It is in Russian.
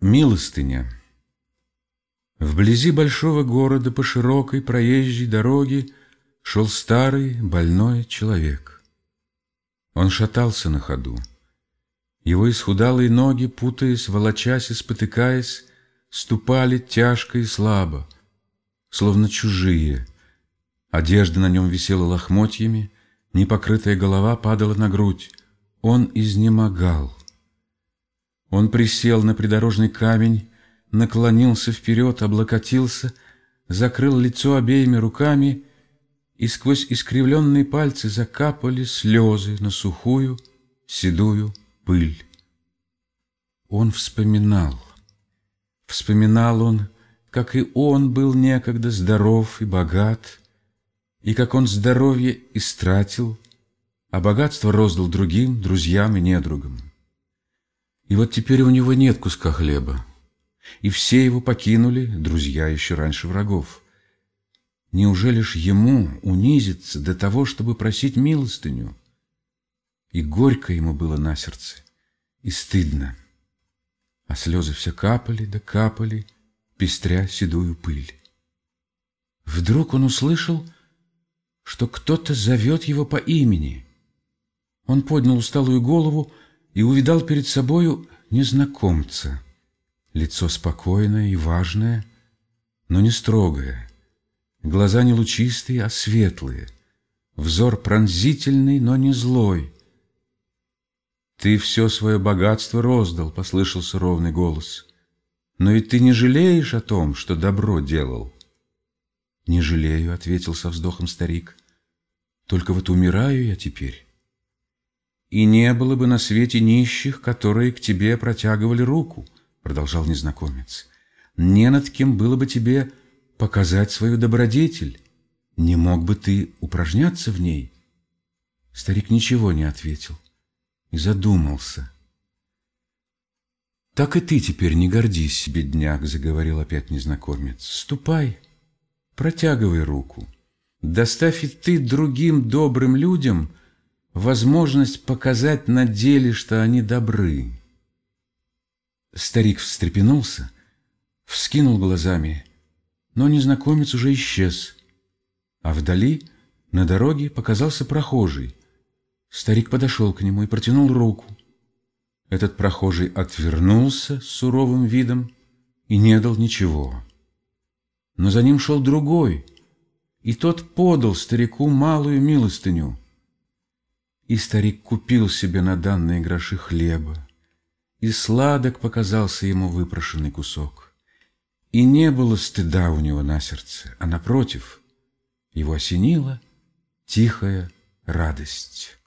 Милостыня. Вблизи большого города по широкой проезжей дороге шел старый больной человек. Он шатался на ходу. Его исхудалые ноги, путаясь, волочась и спотыкаясь, ступали тяжко и слабо, словно чужие. Одежда на нем висела лохмотьями, непокрытая голова падала на грудь. Он изнемогал. Он присел на придорожный камень, наклонился вперед, облокотился, закрыл лицо обеими руками, и сквозь искривленные пальцы закапали слезы на сухую, седую пыль. Он вспоминал. Вспоминал он, как и он был некогда здоров и богат, и как он здоровье истратил, а богатство роздал другим, друзьям и недругам. И вот теперь у него нет куска хлеба. И все его покинули, друзья еще раньше врагов. Неужели ж ему унизиться до того, чтобы просить милостыню? И горько ему было на сердце, и стыдно. А слезы все капали да капали, пестря седую пыль. Вдруг он услышал, что кто-то зовет его по имени. Он поднял усталую голову, и увидал перед собою незнакомца. Лицо спокойное и важное, но не строгое. Глаза не лучистые, а светлые. Взор пронзительный, но не злой. «Ты все свое богатство роздал», — послышался ровный голос. «Но ведь ты не жалеешь о том, что добро делал?» «Не жалею», — ответил со вздохом старик. «Только вот умираю я теперь» и не было бы на свете нищих, которые к тебе протягивали руку, продолжал незнакомец. Не над кем было бы тебе показать свою добродетель. Не мог бы ты упражняться в ней? Старик ничего не ответил и задумался. «Так и ты теперь не гордись, бедняк», — заговорил опять незнакомец. «Ступай, протягивай руку. Доставь и ты другим добрым людям возможность показать на деле, что они добры. Старик встрепенулся, вскинул глазами, но незнакомец уже исчез, а вдали на дороге показался прохожий. Старик подошел к нему и протянул руку. Этот прохожий отвернулся с суровым видом и не дал ничего. Но за ним шел другой, и тот подал старику малую милостыню — и старик купил себе на данные гроши хлеба, и сладок показался ему выпрошенный кусок. И не было стыда у него на сердце, а напротив, его осенила тихая радость.